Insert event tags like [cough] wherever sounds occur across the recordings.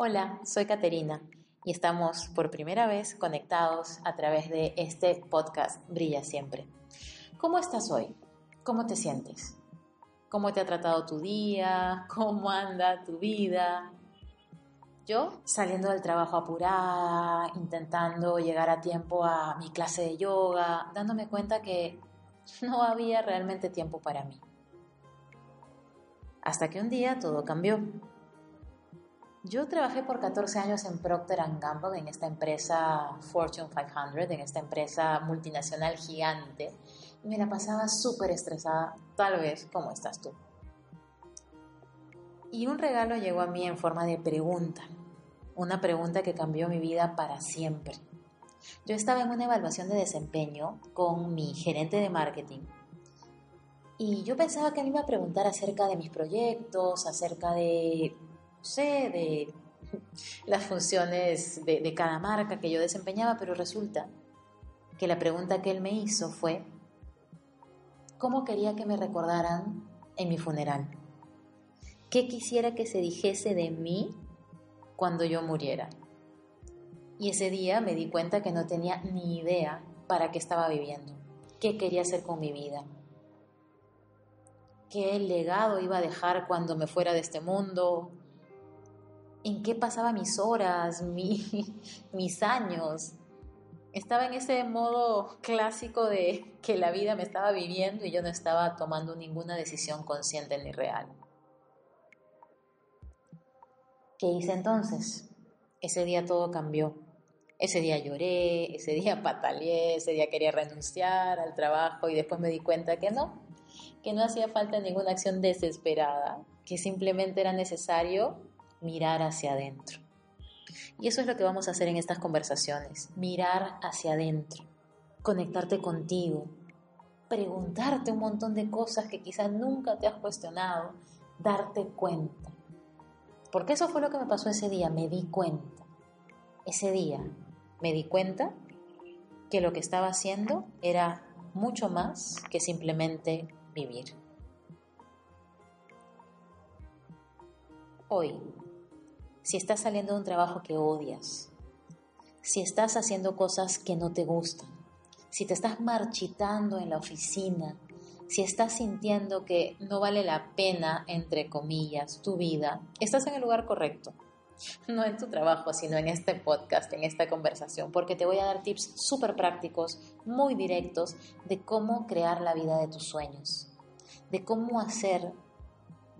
Hola, soy Caterina y estamos por primera vez conectados a través de este podcast Brilla Siempre. ¿Cómo estás hoy? ¿Cómo te sientes? ¿Cómo te ha tratado tu día? ¿Cómo anda tu vida? Yo saliendo del trabajo apurada, intentando llegar a tiempo a mi clase de yoga, dándome cuenta que no había realmente tiempo para mí. Hasta que un día todo cambió. Yo trabajé por 14 años en Procter Gamble, en esta empresa Fortune 500, en esta empresa multinacional gigante, y me la pasaba súper estresada, tal vez como estás tú. Y un regalo llegó a mí en forma de pregunta, una pregunta que cambió mi vida para siempre. Yo estaba en una evaluación de desempeño con mi gerente de marketing y yo pensaba que me iba a preguntar acerca de mis proyectos, acerca de sé, de las funciones de, de, cada marca que yo desempeñaba, pero resulta que la pregunta que él me hizo fue, ¿cómo quería que me recordaran en mi funeral? ¿Qué quisiera que se dijese de mí cuando yo muriera? Y ese día me di cuenta que no tenía ni idea para qué estaba viviendo, qué quería hacer con mi vida, qué legado iba a dejar cuando me fuera de este mundo, en qué pasaba mis horas, [laughs] mi, mis años. Estaba en ese modo clásico de que la vida me estaba viviendo y yo no estaba tomando ninguna decisión consciente ni real. ¿Qué hice entonces? Ese día todo cambió. Ese día lloré, ese día [laughs] pataleé, ese día quería renunciar al trabajo y después me di cuenta que no, que no hacía falta ninguna acción desesperada, que simplemente era necesario mirar hacia adentro. Y eso es lo que vamos a hacer en estas conversaciones, mirar hacia adentro, conectarte contigo, preguntarte un montón de cosas que quizás nunca te has cuestionado, darte cuenta. Porque eso fue lo que me pasó ese día, me di cuenta. Ese día me di cuenta que lo que estaba haciendo era mucho más que simplemente vivir. Hoy, si estás saliendo de un trabajo que odias, si estás haciendo cosas que no te gustan, si te estás marchitando en la oficina, si estás sintiendo que no vale la pena, entre comillas, tu vida, estás en el lugar correcto. No en tu trabajo, sino en este podcast, en esta conversación, porque te voy a dar tips súper prácticos, muy directos, de cómo crear la vida de tus sueños, de cómo hacer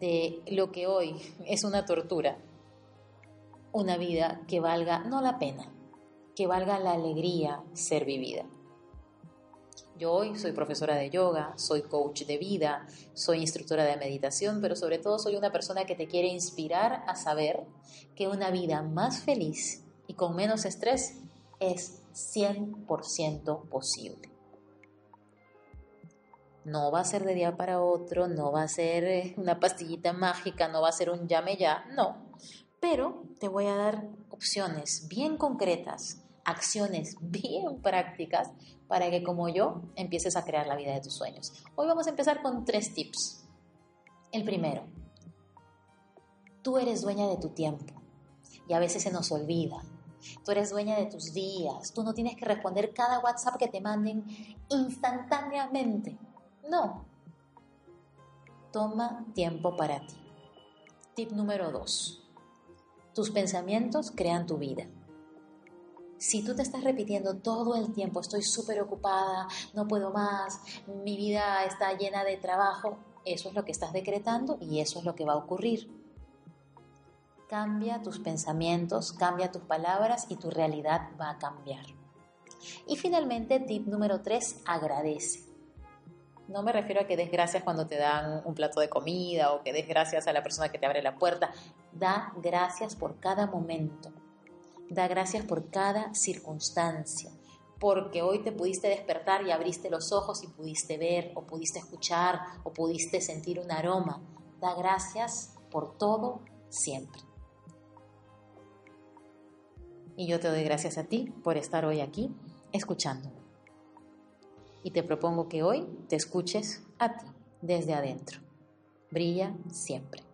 de lo que hoy es una tortura, una vida que valga no la pena, que valga la alegría ser vivida. Yo hoy soy profesora de yoga, soy coach de vida, soy instructora de meditación, pero sobre todo soy una persona que te quiere inspirar a saber que una vida más feliz y con menos estrés es 100% posible. No va a ser de día para otro, no va a ser una pastillita mágica, no va a ser un llame ya, no. Pero te voy a dar opciones bien concretas, acciones [laughs] bien prácticas para que como yo empieces a crear la vida de tus sueños. Hoy vamos a empezar con tres tips. El primero, tú eres dueña de tu tiempo y a veces se nos olvida. Tú eres dueña de tus días. Tú no tienes que responder cada WhatsApp que te manden instantáneamente. No. Toma tiempo para ti. Tip número dos. Tus pensamientos crean tu vida. Si tú te estás repitiendo todo el tiempo, estoy súper ocupada, no puedo más, mi vida está llena de trabajo, eso es lo que estás decretando y eso es lo que va a ocurrir. Cambia tus pensamientos, cambia tus palabras y tu realidad va a cambiar. Y finalmente, tip número 3, agradece. No me refiero a que des gracias cuando te dan un plato de comida o que des gracias a la persona que te abre la puerta. Da gracias por cada momento. Da gracias por cada circunstancia. Porque hoy te pudiste despertar y abriste los ojos y pudiste ver o pudiste escuchar o pudiste sentir un aroma. Da gracias por todo siempre. Y yo te doy gracias a ti por estar hoy aquí escuchándome. Y te propongo que hoy te escuches a ti desde adentro. Brilla siempre.